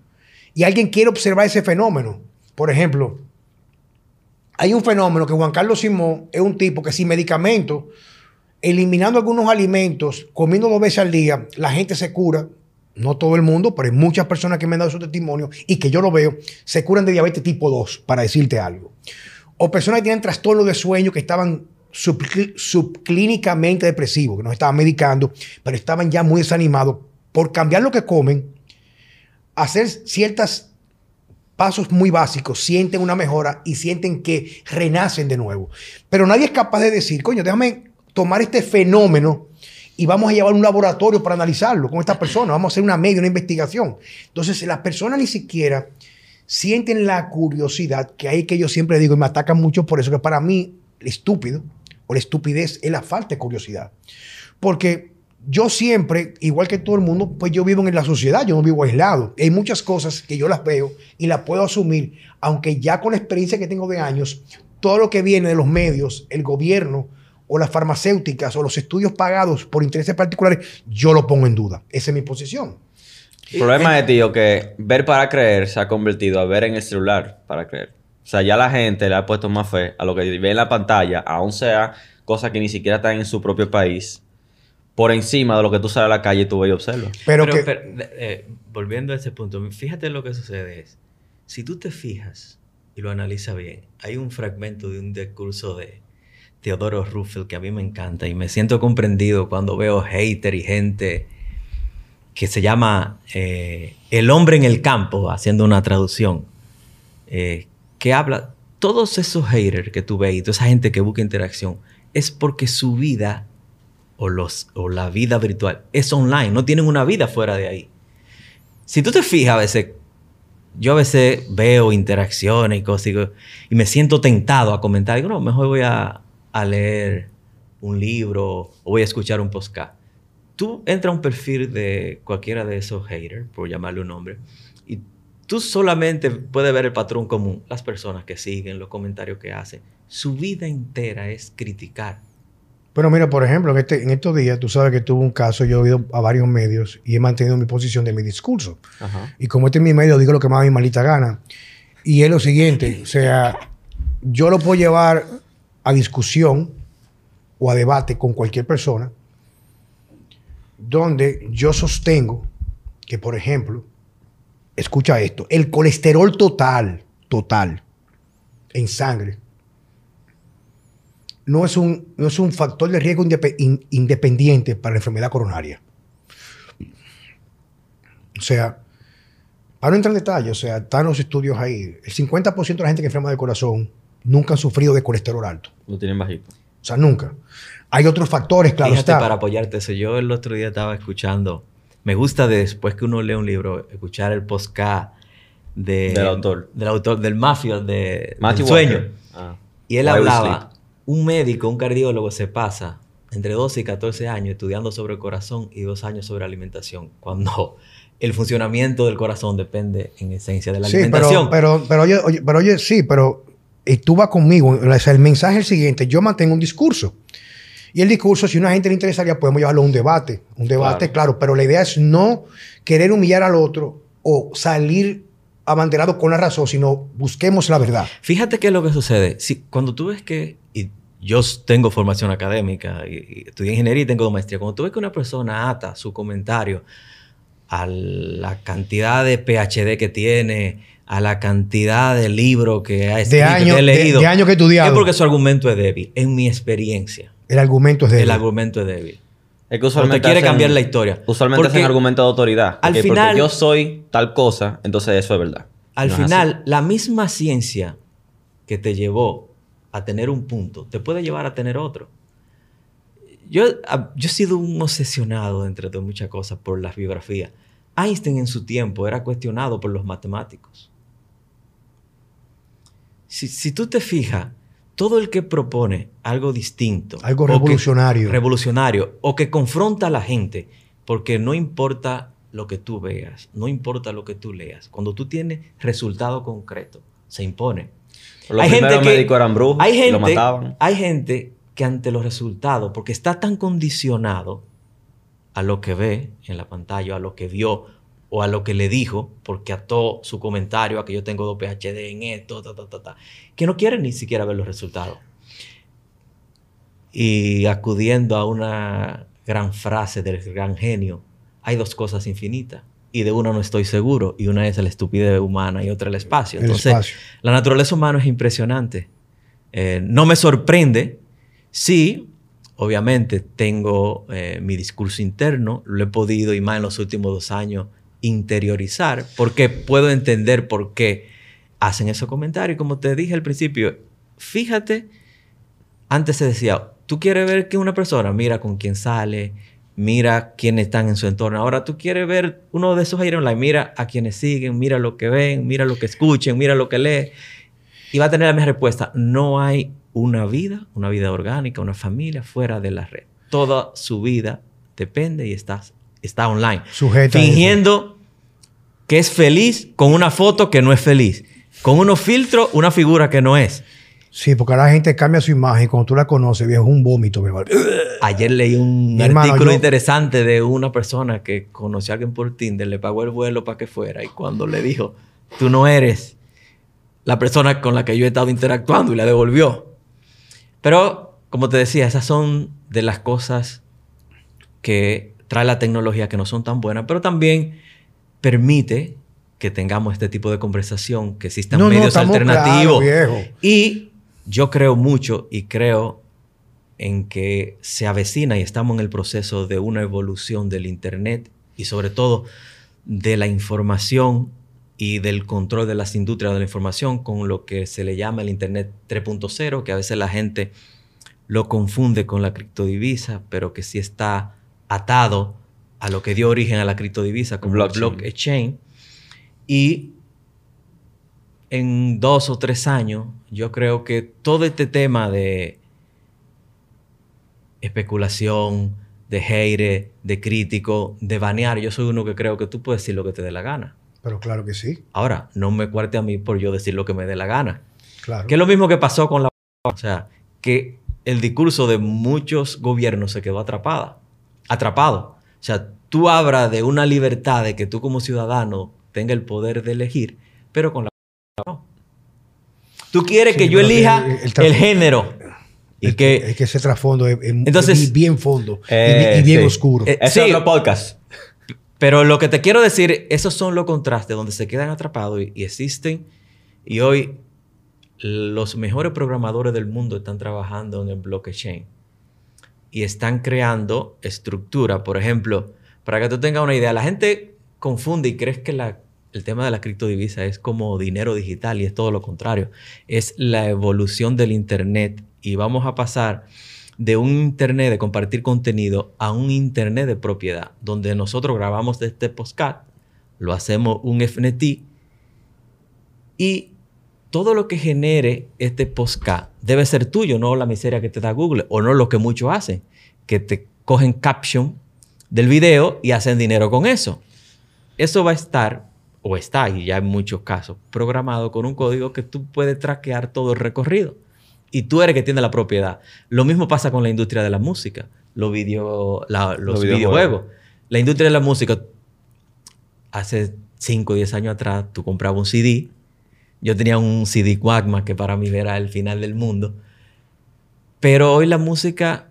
Y alguien quiere observar ese fenómeno. Por ejemplo, hay un fenómeno que Juan Carlos Simón es un tipo que sin medicamentos, eliminando algunos alimentos, comiendo dos veces al día, la gente se cura. No todo el mundo, pero hay muchas personas que me han dado su testimonio y que yo lo veo, se curan de diabetes tipo 2, para decirte algo. O personas que tienen trastornos de sueño que estaban subclínicamente depresivos, que no estaban medicando, pero estaban ya muy desanimados por cambiar lo que comen, hacer ciertas pasos muy básicos, sienten una mejora y sienten que renacen de nuevo. Pero nadie es capaz de decir, coño, déjame tomar este fenómeno y vamos a llevar un laboratorio para analizarlo con esta persona, vamos a hacer una media, una investigación. Entonces, las personas ni siquiera sienten la curiosidad, que hay que yo siempre digo y me atacan mucho por eso, que para mí estúpido o la estupidez es la falta de curiosidad. Porque yo siempre, igual que todo el mundo, pues yo vivo en la sociedad, yo no vivo aislado. Hay muchas cosas que yo las veo y las puedo asumir, aunque ya con la experiencia que tengo de años, todo lo que viene de los medios, el gobierno o las farmacéuticas o los estudios pagados por intereses particulares, yo lo pongo en duda. Esa es mi posición. El problema de tío que ver para creer se ha convertido a ver en el celular para creer. O sea, ya la gente le ha puesto más fe a lo que ve en la pantalla, aun sea cosas que ni siquiera están en su propio país por encima de lo que tú sales a la calle y tú ves y observas. Pero, eh, volviendo a ese punto, fíjate lo que sucede es, si tú te fijas y lo analizas bien, hay un fragmento de un discurso de Teodoro Ruffel que a mí me encanta y me siento comprendido cuando veo hater y gente que se llama eh, El hombre en el campo, haciendo una traducción, eh, que habla, todos esos haters que tú ves y toda esa gente que busca interacción, es porque su vida o, los, o la vida virtual es online, no tienen una vida fuera de ahí. Si tú te fijas a veces, yo a veces veo interacciones y cosas y, me siento tentado a comentar, digo, no, mejor voy a, leer un libro o voy a escuchar un podcast. Tú entras a un perfil de cualquiera de esos haters, por llamarle un nombre, tú solamente puedes ver el patrón común, las personas que siguen, los comentarios que hacen. Su vida entera es criticar. Pero mira, por ejemplo, en, este, en estos días, tú sabes que tuve un caso, yo he ido a varios medios y he mantenido mi posición de mi discurso. Ajá. Y como este es mi medio, digo lo que me da mi malita gana. Y es lo siguiente, o sea, yo lo puedo llevar a discusión o a debate con cualquier persona, donde yo sostengo que, por ejemplo, escucha esto, el colesterol total, total, en sangre, no es un, no es un factor de riesgo indepe- in- independiente para la enfermedad coronaria. O sea, para no entrar en detalle, o sea, están los estudios ahí. El 50% de la gente que enferma del corazón nunca han sufrido de colesterol alto. Lo tienen bajito. O sea, nunca. Hay otros factores, claro Fíjate, está. para apoyarte eso, yo el otro día estaba escuchando, me gusta de después que uno lee un libro, escuchar el podcast de, Del autor. Del autor, del mafia, de, del sueño. Ah. Y él Why hablaba, un médico, un cardiólogo se pasa entre 12 y 14 años estudiando sobre el corazón y dos años sobre alimentación, cuando el funcionamiento del corazón depende en esencia de la Sí, alimentación. pero, pero, pero, oye, oye, pero oye, sí, pero y tú vas conmigo. O sea, el mensaje es el siguiente: yo mantengo un discurso. Y el discurso, si a una gente le interesaría, podemos llevarlo a un debate. Un debate, claro. pero la idea es no querer humillar al otro o salir abanderado con la razón, sino busquemos la verdad. Fíjate qué es lo que sucede. Si, cuando tú ves que, y yo tengo formación académica, y, y estudié ingeniería y tengo maestría, cuando tú ves que una persona ata su comentario a la cantidad de PhD que tiene, a la cantidad de libros que ha escrito, años- que he de- leído, de años que he estudiado. es porque su argumento es débil, en mi experiencia. El argumento es de El argumento es débil. Es que O usualmente te quiere hacen- cambiar la historia. Usualmente Porque hacen argumento de autoridad. al final- Porque yo soy tal cosa, entonces eso es verdad. Al No final, la misma ciencia que te llevó a tener un punto, te puede llevar a tener otro. Yo, a- yo he sido un obsesionado, entre de muchas cosas, por las biografías. Einstein en su tiempo era cuestionado por los matemáticos. Si, si tú te fijas, todo el que propone algo distinto, Algo o que- revolucionario. revolucionario, o que confronta a la gente, porque no importa lo que tú veas, no importa lo que tú leas, cuando tú tienes resultado concreto, se impone. Los primeros médicos eran brujos hay y lo gente, mataban. Hay gente que ante los resultados, porque está tan condicionado a lo que ve en la pantalla, a lo que vio o a lo que le dijo, porque ató su comentario a que yo tengo dos PhD en esto, ta, ta, ta, ta, que no quiere ni siquiera ver los resultados. Y acudiendo a una gran frase del gran genio, hay dos cosas infinitas. Y de una no estoy seguro. Y una es la estupidez humana y otra el espacio. El Entonces, espacio. la naturaleza humana es impresionante. Eh, no me sorprende. Sí, obviamente tengo eh, mi discurso interno. Lo he podido, y más en los últimos dos años, interiorizar. Porque puedo entender por qué hacen esos comentarios. Como te dije al principio, fíjate, antes se decía, tú quieres ver que una persona mira con quién sale, mira quiénes están en su entorno. Ahora tú quieres ver uno de esos aire online, mira a quienes siguen, mira lo que ven, mira lo que escuchen, mira lo que leen. Y va a tener la misma respuesta. No hay una vida, una vida orgánica, una familia fuera de la red. Toda su vida depende y está, está online. Sujeta. Fingiendo que es feliz con una foto que no es feliz. Con unos filtros, una figura que no es. Sí, porque la gente cambia su imagen. Cuando tú la conoces, viejo, es un vómito. Ayer leí un Mi hermano, artículo yo- interesante de una persona que conoció a alguien por Tinder, le pagó el vuelo para que fuera y cuando le dijo, tú no eres la persona con la que yo he estado interactuando y la devolvió. Pero, como te decía, esas son de las cosas que trae la tecnología que no son tan buenas, pero también permite que tengamos este tipo de conversación, que existan No, medios alternativos. Y yo creo mucho y creo en que se avecina y estamos en el proceso de una evolución del Internet y sobre todo de la información y del control de las industrias de la información con lo que se le llama el Internet 3.0, que a veces la gente lo confunde con la criptodivisa, pero que sí está atado a lo que dio origen a la criptodivisa como Blockchain. blockchain. Y en dos o tres años, yo creo que todo este tema de especulación, de hate, de crítico, de banear. Yo soy uno que creo que tú puedes decir lo que te dé la gana. Pero claro que sí. Ahora, no me cuarte a mí por yo decir lo que me dé la gana. Claro. Que es lo mismo que pasó con la... O sea, que el discurso de muchos gobiernos se quedó atrapada, atrapado. O sea, tú hablas de una libertad de que tú como ciudadano tenga el poder de elegir, pero con la... No. Tú quieres Sí, que yo elija el- el, el tra- género. Y es, que... que, es que ese trasfondo es, es- Entonces- es bien fondo y Eh, bi- y, bien sí. oscuro. Eh, Sí. es otro podcast. Pero lo que te quiero decir, esos son los contrastes donde se quedan atrapados y, y existen. Y hoy los mejores programadores del mundo están trabajando en el blockchain y están creando estructura. Por ejemplo, para que tú tengas una idea, la gente confunde y crees que la- el tema de la criptodivisa es como dinero digital y es todo lo contrario. Es la evolución del Internet y vamos a pasar de un Internet de compartir contenido a un Internet de propiedad, donde nosotros grabamos este podcast, lo hacemos un FNT y todo lo que genere este podcast debe ser tuyo, no la miseria que te da Google o no lo que muchos hacen, que te cogen caption del video y hacen dinero con eso. Eso va a estar, o está, y ya en muchos casos, programado con un código que tú puedes traquear todo el recorrido. Y tú eres que tiene la propiedad. Lo mismo pasa con la industria de la música, los, video, la- los videojuegos. La industria de la música, hace 5 o 10 años atrás, tú comprabas un CD. Yo tenía un CD Walkman que para mí era el final del mundo. Pero hoy la música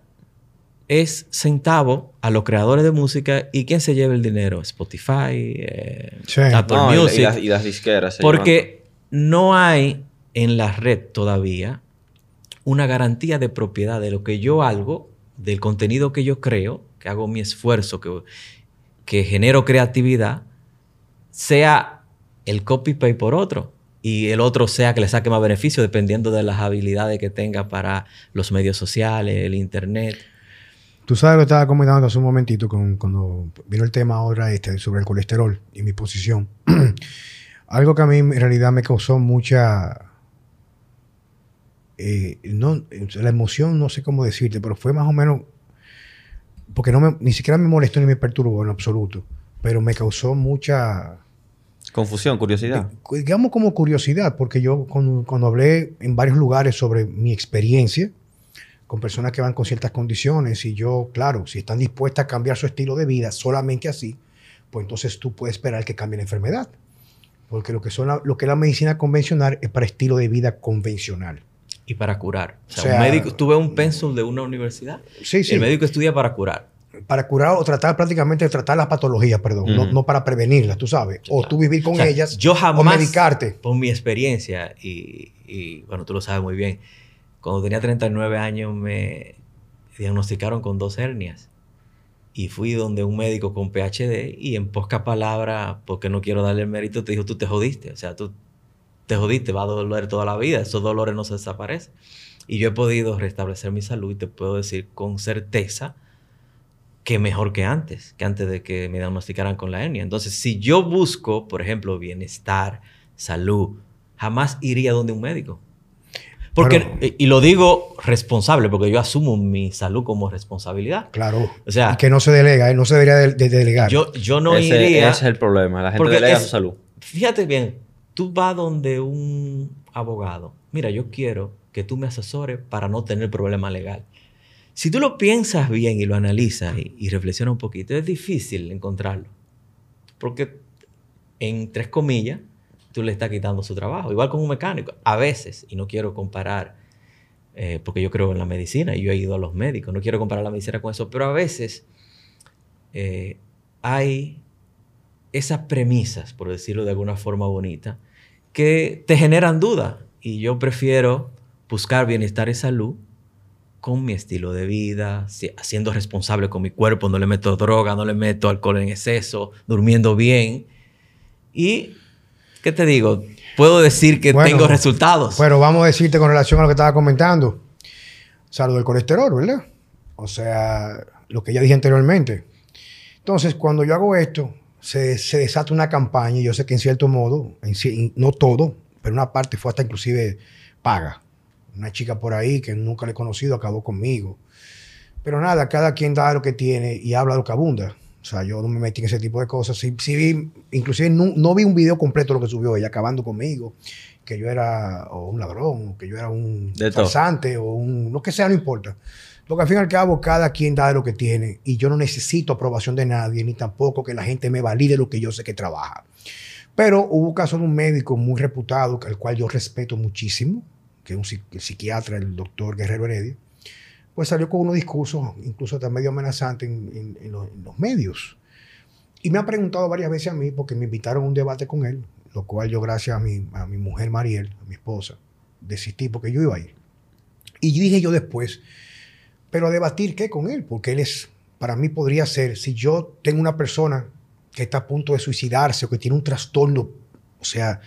es centavo a los creadores de música y quién se lleva el dinero, Spotify, eh, Sí. Apple No, y, y Music. las, y las disqueras. llevan porque no hay en la red todavía una garantía de propiedad de lo que yo hago, del contenido que yo creo, que hago mi esfuerzo, que, que genero creatividad, sea el copy-paste por otro. Y el otro sea que le saque más beneficio dependiendo de las habilidades que tenga para los medios sociales, el internet. Tú sabes lo que estaba comentando hace un momentito cuando vino el tema ahora este sobre el colesterol y mi posición. Algo que a mí en realidad me causó mucha... eh, no, la emoción, no sé cómo decirte, pero fue más o menos... Porque no me, ni siquiera me molestó ni me perturbó en absoluto, pero me causó mucha... Confusión, curiosidad. digamos como curiosidad, porque yo cuando, cuando hablé en varios lugares sobre mi experiencia con personas que van con ciertas condiciones y yo, claro, si están dispuestas a cambiar su estilo de vida solamente así, pues entonces tú puedes esperar que cambie la enfermedad. Porque lo que, son la- lo que es la medicina convencional es para estilo de vida convencional. Y para curar. O sea, O sea, un médico, tuve un pensum de una universidad. Sí, sí. El médico estudia para curar. Para curar o tratar prácticamente tratar las patologías, perdón, no, para prevenirlas, tú sabes. O Claro. tú vivir con O sea, ellas yo o jamás, medicarte. por mi experiencia, y, y, bueno, tú lo sabes muy bien, cuando tenía 39 años me diagnosticaron con dos hernias. Y fui donde un médico con PhD y en pocas palabras, porque no quiero darle el mérito, te dijo, tú te jodiste. O sea, tú te jodiste, va a doler toda la vida. Esos dolores no se desaparecen. Y yo he podido restablecer mi salud y te puedo decir con certeza que mejor que antes, que antes de que me diagnosticaran con la hernia. Entonces, si yo busco, por ejemplo, bienestar, salud, jamás iría donde un médico. Porque, Pero- y- lo digo responsable, porque yo asumo mi salud como responsabilidad. Claro. O sea, Y que no se delega, ¿eh? no se debería de, de delegar. yo, yo no ese, iría... ese es el problema. La gente delega es- su salud. Fíjate bien, tú vas donde un abogado. Mira, yo quiero que tú me asesores para no tener problema legal. Si tú lo piensas bien y lo analizas y, y reflexionas un poquito, es difícil encontrarlo. Porque, en tres comillas, tú le estás quitando su trabajo. Igual con un mecánico. A veces, y no quiero comparar, eh, porque yo creo en la medicina y yo he ido a los médicos, no quiero comparar la medicina con eso, pero a veces eh, hay esas premisas, por decirlo de alguna forma bonita, que te generan duda. Y yo prefiero buscar bienestar y salud con mi estilo de vida, si- siendo responsable con mi cuerpo, no le meto droga, no le meto alcohol en exceso, durmiendo bien. Y, ¿qué te digo? Puedo decir que Bueno, tengo resultados. Pero vamos a decirte con relación a lo que estaba comentando. Salud del colesterol, ¿verdad? O sea, lo que ya dije anteriormente. Entonces, cuando yo hago esto, se, se desata una campaña, y yo sé que en cierto modo, en- no todo, pero una parte fue hasta inclusive paga. Una chica por ahí que nunca le he conocido acabó conmigo. Pero nada, cada quien da lo que tiene y habla lo que abunda. O sea, yo no me metí en ese tipo de cosas. Sí, sí vi, inclusive no, no vi un video completo de lo que subió ella acabando conmigo, que yo era o un ladrón, o que yo era un farsante, o un... Lo que sea, no importa. Porque al fin y al cabo, cada quien da lo que tiene y yo no necesito aprobación de nadie, ni tampoco que la gente me valide lo que yo sé que trabaja. Pero hubo caso de un médico muy reputado, al cual yo respeto muchísimo, que es un psiquiatra, el doctor Guerrero Heredia, pues salió con unos discursos, incluso hasta medio amenazantes en los medios. Y me ha preguntado varias veces a mí, porque me invitaron a un debate con él, lo cual yo, gracias a mi, a mi mujer Mariel, a mi esposa, desistí porque yo iba a ir. Y dije yo después, pero a debatir qué con él, porque él es, para mí podría ser, si yo tengo una persona que está a punto de suicidarse o que tiene un trastorno, o sea,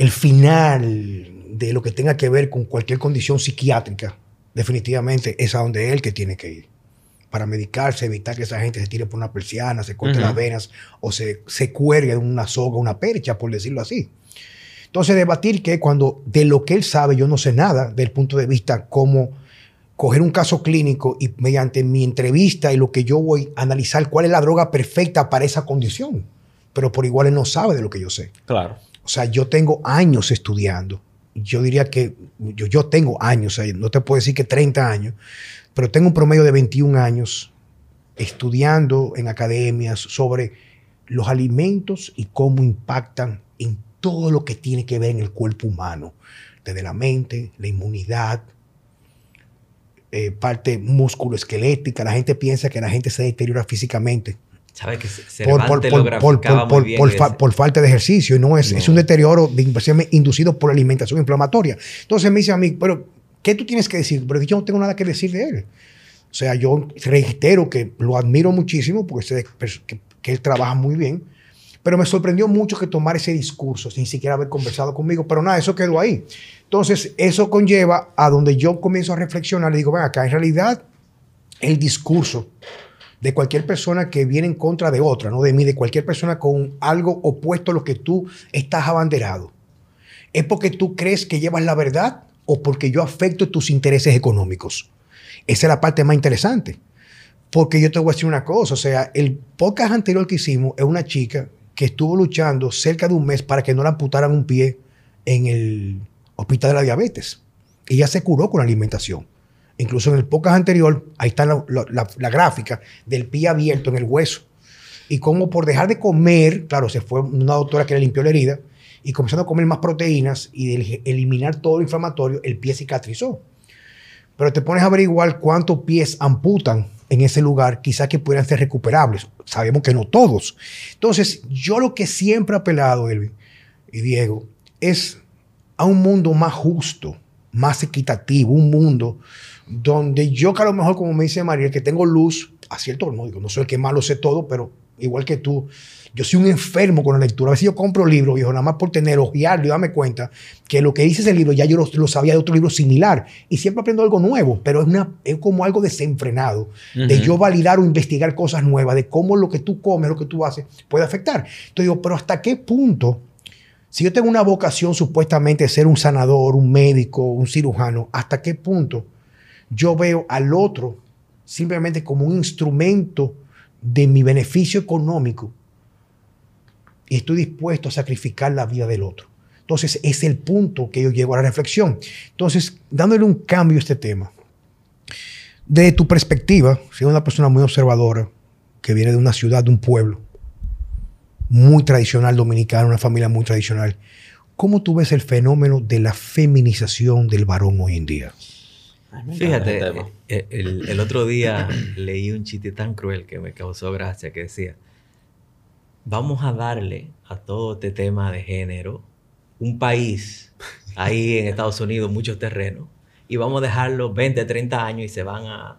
el final de lo que tenga que ver con cualquier condición psiquiátrica, definitivamente es a donde él que tiene que ir. Para medicarse, evitar que esa gente se tire por una persiana, se corte las venas o se, se cuelgue de una soga, una percha, por decirlo así. Entonces, debatir que cuando de lo que él sabe yo no sé nada, del punto de vista como coger un caso clínico y mediante mi entrevista y lo que yo voy a analizar cuál es la droga perfecta para esa condición. Pero por igual él no sabe de lo que yo sé. Claro. O sea, yo tengo años estudiando. Yo diría que yo, yo tengo años, no te puedo decir que 30 años, pero tengo un promedio de 21 años estudiando en academias sobre los alimentos y cómo impactan en todo lo que tiene que ver en el cuerpo humano, desde la mente, la inmunidad, eh, parte músculo-esquelética. La gente piensa que la gente se deteriora físicamente ¿Sabes que por, por- por- bien? fa- por falta de ejercicio y no es, No. es un deterioro de inducido por la alimentación inflamatoria. Entonces me dice a mí, pero ¿qué tú tienes que decir? Pero yo no tengo nada que decir de él. O sea, yo reitero que lo admiro muchísimo porque sé que, que él trabaja muy bien, pero me sorprendió mucho que tomara ese discurso sin siquiera haber conversado conmigo, pero nada, eso quedó ahí. Entonces, eso conlleva a donde yo comienzo a reflexionar y digo, ven acá, en realidad el discurso de cualquier persona que viene en contra de otra, no de mí, de cualquier persona con algo opuesto a lo que tú estás abanderado. ¿Es porque tú crees que llevas la verdad o porque yo afecto tus intereses económicos? Esa es la parte más interesante. Porque yo te voy a decir una cosa, o sea, el podcast anterior que hicimos es una chica que estuvo luchando cerca de un mes para que no le amputaran un pie en el hospital de la diabetes. Ella se curó con la alimentación. Incluso en el podcast anterior, ahí está la, gráfica del pie abierto en el hueso. Y como por dejar de comer, claro, se fue una doctora que le limpió la herida, y comenzando a comer más proteínas y eliminar todo lo inflamatorio, el pie cicatrizó. Pero te pones a averiguar cuántos pies amputan en ese lugar, quizás que pudieran ser recuperables. Sabemos que no todos. Entonces, yo lo que siempre he apelado, Elvin y Diego, es a un mundo más justo, más equitativo, un mundo donde yo que a lo mejor, como me dice María, que tengo luz, a cierto modo, digo, no soy el que más lo sé todo, pero igual que tú, yo soy un enfermo con la lectura. A veces yo compro libros, viejo, nada más por tener, ojearlo y darme cuenta que lo que dice ese libro ya yo lo, lo sabía de otro libro similar. Y siempre aprendo algo nuevo, pero es, una, es como algo desenfrenado, de yo validar o investigar cosas nuevas, de cómo lo que tú comes, lo que tú haces, puede afectar. Entonces digo, pero ¿hasta qué punto? Si yo tengo una vocación supuestamente de ser un sanador, un médico, un cirujano, ¿hasta qué punto yo veo al otro simplemente como un instrumento de mi beneficio económico y estoy dispuesto a sacrificar la vida del otro? Entonces, es el punto que yo llego a la reflexión. Entonces, dándole un cambio a este tema, de tu perspectiva, siendo una persona muy observadora, que viene de una ciudad, de un pueblo, muy tradicional dominicano, una familia muy tradicional. ¿Cómo tú ves el fenómeno de la feminización del varón hoy en día? Fíjate, eh, el, el otro día leí un chiste tan cruel que me causó gracia que decía, vamos a darle a todo este tema de género un país ahí en Estados Unidos, muchos terrenos, y vamos a dejarlo 20, 30 años y se van a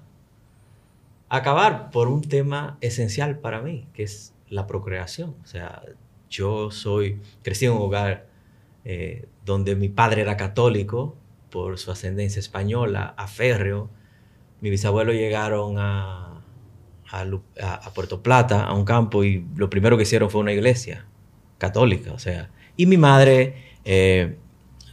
acabar por un tema esencial para mí, que es la procreación. O sea, yo soy, crecí en un hogar eh, donde mi padre era católico por su ascendencia española, a férreo. Mis bisabuelos llegaron a- a Puerto Plata, a un campo, y lo primero que hicieron fue una iglesia católica. O sea, y mi madre, eh,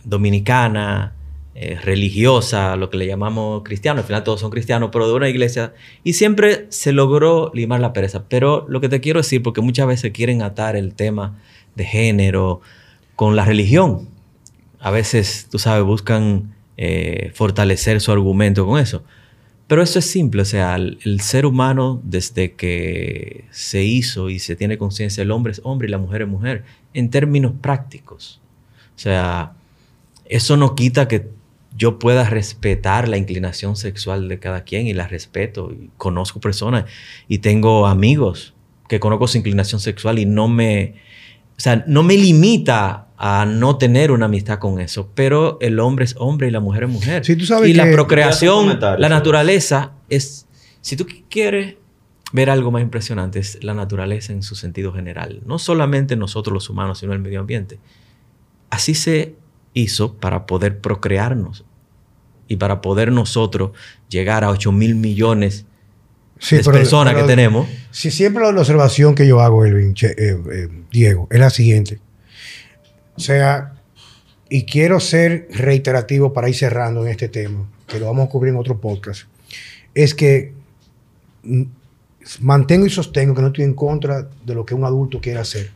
dominicana, eh, religiosa, lo que le llamamos cristiano, al final todos son cristianos, pero de una iglesia, y siempre se logró limar la pereza. Pero lo que te quiero decir, porque muchas veces quieren atar el tema de género con la religión. A veces, tú sabes, buscan eh, fortalecer su argumento con eso. Pero eso es simple, o sea, el, el, ser humano desde que se hizo y se tiene conciencia, el hombre es hombre y la mujer es mujer, en términos prácticos. O sea, eso no quita que yo pueda respetar la inclinación sexual de cada quien y la respeto. Y conozco personas y tengo amigos que conozco su inclinación sexual y no me, o sea, no me limita a no tener una amistad con eso, pero el hombre es hombre y la mujer es mujer. Sí, tú sabes y que- la procreación, la naturaleza es, si tú quieres ver algo más impresionante, es la naturaleza en su sentido general. No solamente nosotros los humanos, sino el medio ambiente. Así se hizo para poder procrearnos y para poder nosotros llegar a 8 mil millones Sí, de pero- personas pero- que tenemos. Si siempre la observación que yo hago, Elvin, che- eh, eh, Diego, es la siguiente. O sea, y quiero ser reiterativo para ir cerrando en este tema, que lo vamos a cubrir en otro podcast, es que mm, mantengo y sostengo que no estoy en contra de lo que un adulto quiere hacer,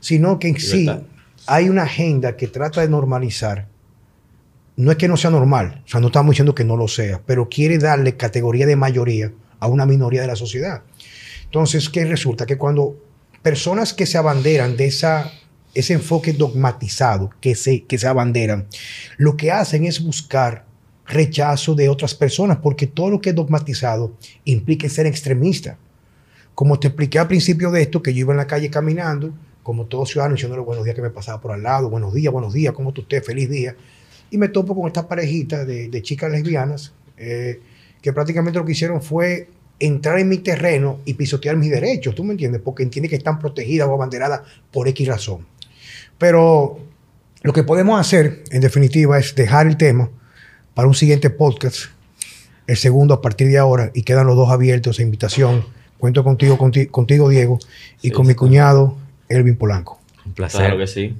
sino que en sí hay una agenda que trata de normalizar. No es que no sea normal, o sea, no estamos diciendo que no lo sea, pero quiere darle categoría de mayoría a una minoría de la sociedad. Entonces, ¿qué resulta? Que cuando personas que se abanderan de esa, ese enfoque dogmatizado que se, que se abanderan, lo que hacen es buscar rechazo de otras personas, porque todo lo que es dogmatizado implica ser extremista. Como te expliqué al principio de esto, que yo iba en la calle caminando, como todo ciudadano, diciéndole buenos días que me pasaba por al lado, buenos días, buenos días, ¿cómo está usted? Feliz día. Y me topo con esta parejita de, de chicas lesbianas eh, que prácticamente lo que hicieron fue entrar en mi terreno y pisotear mis derechos, ¿tú me entiendes? Porque entiende que están protegidas o abanderadas por X razón. Pero lo que podemos hacer, en definitiva, es dejar el tema para un siguiente podcast, el segundo a partir de ahora, y quedan los dos abiertos a invitación. Cuento contigo, conti- contigo, Diego, y Sí, con sí, mi cuñado, Elvin Polanco. Un placer. Claro que sí.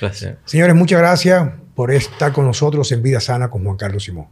placer. Señores, muchas gracias por estar con nosotros en Vida Sana con Juan Carlos Simón.